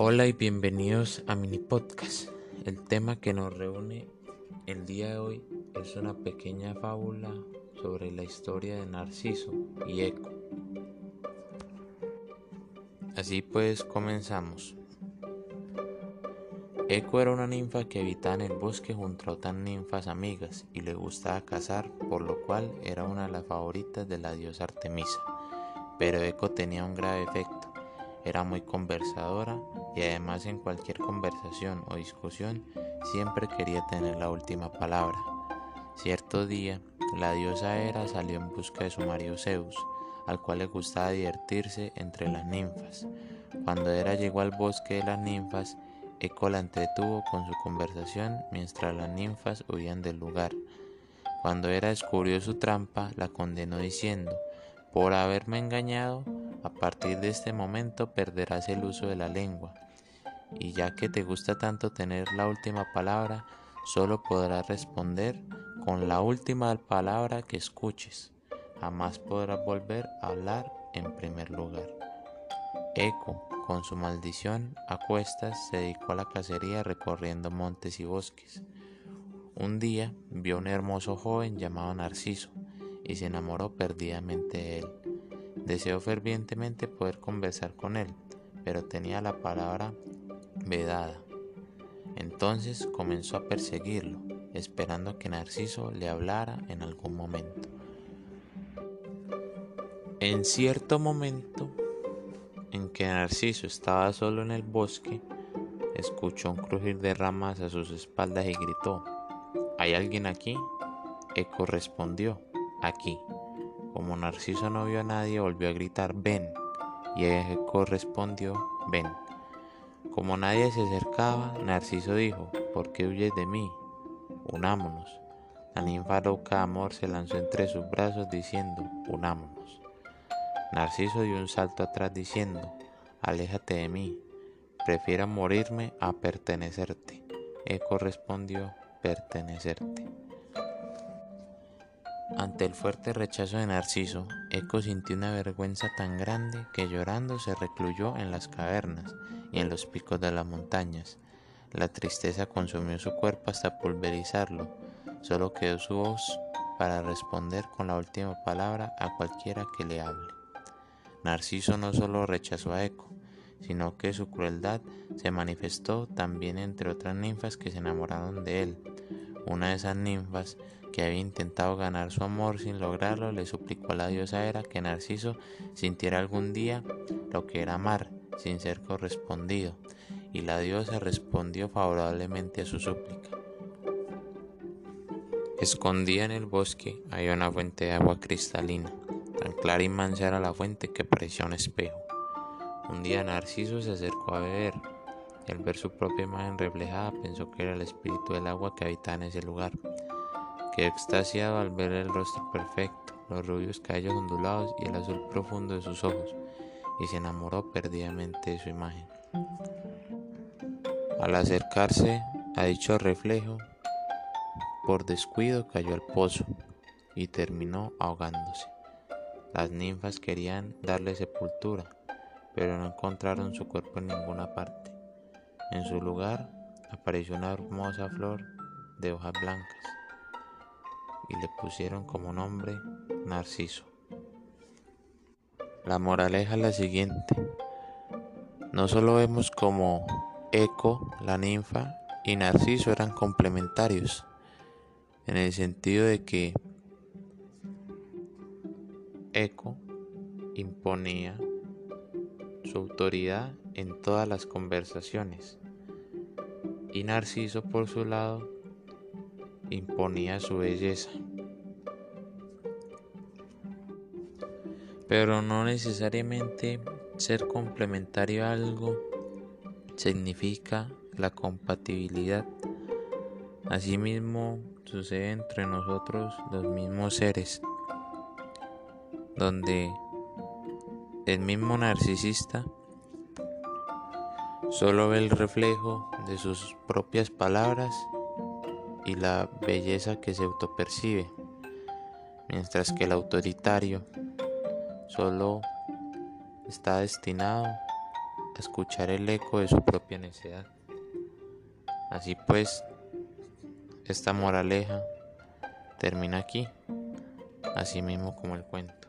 Hola y bienvenidos a Mini Podcast. El tema que nos reúne el día de hoy es una pequeña fábula sobre la historia de Narciso y Eco. Así pues, comenzamos. Eco era una ninfa que habitaba en el bosque junto a otras ninfas amigas y le gustaba cazar, por lo cual era una de las favoritas de la diosa Artemisa. Pero Eco tenía un grave efecto, era muy conversadora y además en cualquier conversación o discusión siempre quería tener la última palabra. Cierto día, la diosa Hera salió en busca de su marido Zeus, al cual le gustaba divertirse entre las ninfas. Cuando Hera llegó al bosque de las ninfas, Eco la entretuvo con su conversación mientras las ninfas huían del lugar. Cuando Hera descubrió su trampa, la condenó diciendo, por haberme engañado, a partir de este momento perderás el uso de la lengua, y ya que te gusta tanto tener la última palabra, solo podrás responder con la última palabra que escuches. Jamás podrás volver a hablar en primer lugar. Eco, con su maldición a cuestas, se dedicó a la cacería recorriendo montes y bosques. Un día vio un hermoso joven llamado Narciso y se enamoró perdidamente de él. Deseó fervientemente poder conversar con él, pero tenía la palabra vedada. Entonces comenzó a perseguirlo, esperando que Narciso le hablara en algún momento. En cierto momento, en que Narciso estaba solo en el bosque, escuchó un crujir de ramas a sus espaldas y gritó, ¿Hay alguien aquí? Eco respondió, aquí. Como Narciso no vio a nadie, volvió a gritar, ven. Y Eco respondió, ven. Como nadie se acercaba, Narciso dijo, ¿por qué huyes de mí? Unámonos. La ninfa loca amor se lanzó entre sus brazos diciendo, unámonos. Narciso dio un salto atrás diciendo, Aléjate de mí, prefiero morirme a pertenecerte. Eco respondió, pertenecerte. Ante el fuerte rechazo de Narciso, Eco sintió una vergüenza tan grande que llorando se recluyó en las cavernas y en los picos de las montañas. La tristeza consumió su cuerpo hasta pulverizarlo, solo quedó su voz para responder con la última palabra a cualquiera que le hable. Narciso no solo rechazó a Eco, sino que su crueldad se manifestó también entre otras ninfas que se enamoraron de él. Una de esas ninfas, que había intentado ganar su amor sin lograrlo, le suplicó a la diosa Hera que Narciso sintiera algún día lo que era amar sin ser correspondido, y la diosa respondió favorablemente a su súplica. Escondida en el bosque había una fuente de agua cristalina. Tan clara y mansa era la fuente que parecía un espejo. Un día Narciso se acercó a beber y al ver su propia imagen reflejada pensó que era el espíritu del agua que habitaba en ese lugar. Quedó extasiado al ver el rostro perfecto, los rubios cabellos ondulados y el azul profundo de sus ojos, y se enamoró perdidamente de su imagen. Al acercarse a dicho reflejo, por descuido cayó al pozo y terminó ahogándose. Las ninfas querían darle sepultura, pero no encontraron su cuerpo en ninguna parte. En su lugar apareció una hermosa flor de hojas blancas y le pusieron como nombre Narciso. La moraleja es la siguiente. No solo vemos como Eco, la ninfa, y Narciso eran complementarios, en el sentido de que Eco imponía su autoridad en todas las conversaciones y Narciso por su lado imponía su belleza. Pero no necesariamente ser complementario a algo significa la compatibilidad. Asimismo sucede entre nosotros los mismos seres donde el mismo narcisista solo ve el reflejo de sus propias palabras y la belleza que se autopercibe, mientras que el autoritario solo está destinado escuchar el eco de su propia necedad. Así pues, esta moraleja termina aquí, así mismo como el cuento.